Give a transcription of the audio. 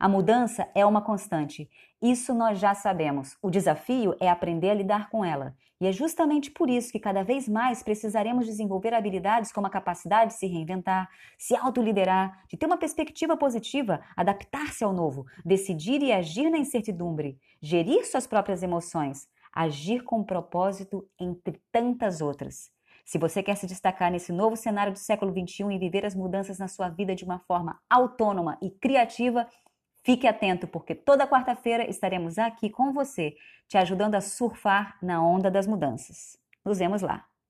A mudança é uma constante. Isso nós já sabemos. O desafio é aprender a lidar com ela. E é justamente por isso que cada vez mais precisaremos desenvolver habilidades como a capacidade de se reinventar, se autoliderar, de ter uma perspectiva positiva, adaptar-se ao novo, decidir e agir na incertidumbre, gerir suas próprias emoções, agir com propósito entre tantas outras. Se você quer se destacar nesse novo cenário do século XXI e viver as mudanças na sua vida de uma forma autônoma e criativa, Fique atento, porque toda quarta-feira estaremos aqui com você, te ajudando a surfar na onda das mudanças. Nos vemos lá!